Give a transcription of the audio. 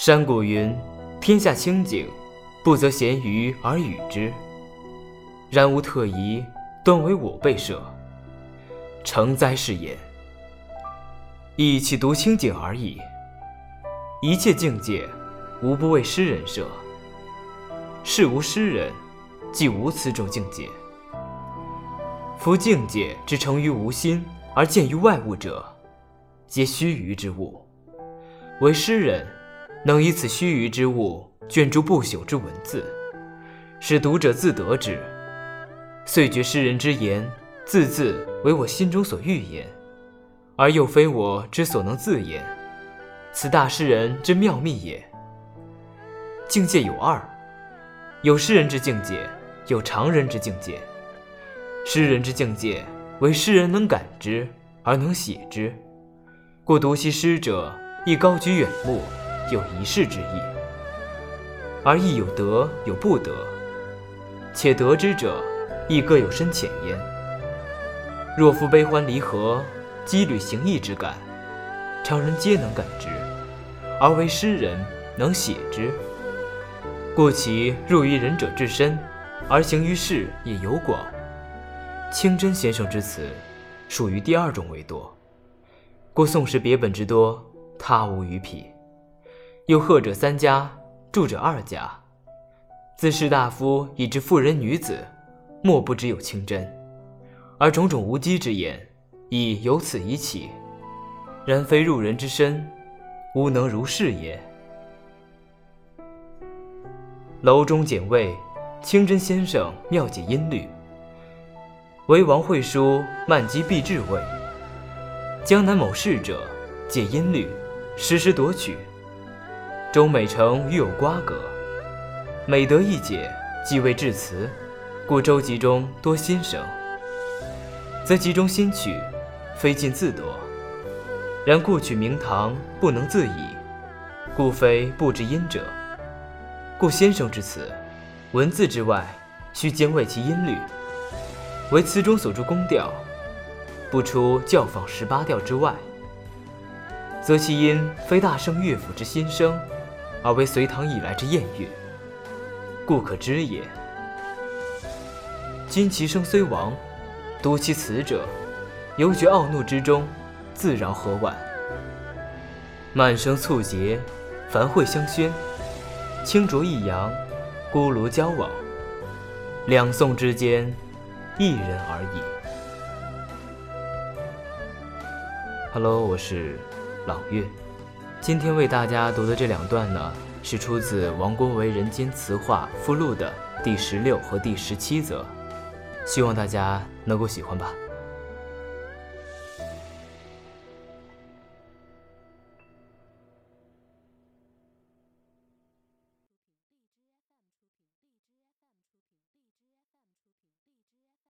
山谷云：“天下清静，不择闲鱼而与之。然无特宜，端为我辈设。成哉是也！亦岂独清景而已。一切境界，无不为诗人设。是无诗人，即无此种境界。夫境界之成于无心而见于外物者，皆须臾之物。为诗人。”能以此须臾之物卷出不朽之文字，使读者自得之，遂觉诗人之言字字为我心中所欲言，而又非我之所能自言，此大诗人之妙秘也。境界有二，有诗人之境界，有常人之境界。诗人之境界为诗人能感之而能写之，故读其诗者亦高举远目。有一世之意，而亦有得有不得，且得之者亦各有深浅焉。若夫悲欢离合、羁旅行逸之感，常人皆能感知，而为诗人能写之，故其入于仁者之身，而行于世也有广。清真先生之词，属于第二种为多，故宋时别本之多，他无与匹。又贺者三家，住者二家，自士大夫以至妇人女子，莫不知有清真，而种种无稽之言，亦由此已起。然非入人之身，无能如是也。楼中简位，清真先生妙解音律，为王会书漫机必至位。江南某士者解音律，时时夺取。中美成与有瓜葛，每得一解，即为至词，故周集中多新声。则集中新曲，非尽自夺。然故取名堂不能自已，故非不知音者。故先生之词，文字之外，须兼为其音律。为词中所著宫调，不出教坊十八调之外，则其音非大圣乐府之新声。而为隋唐以来之艳乐，故可知也。今其声虽亡，读其词者，犹觉傲怒之中，自饶何晚？满声促节，繁会相宣，清浊抑扬，孤炉交往，两宋之间，一人而已。Hello，我是朗月。今天为大家读的这两段呢，是出自王国维《人间词话附录》的第十六和第十七则，希望大家能够喜欢吧。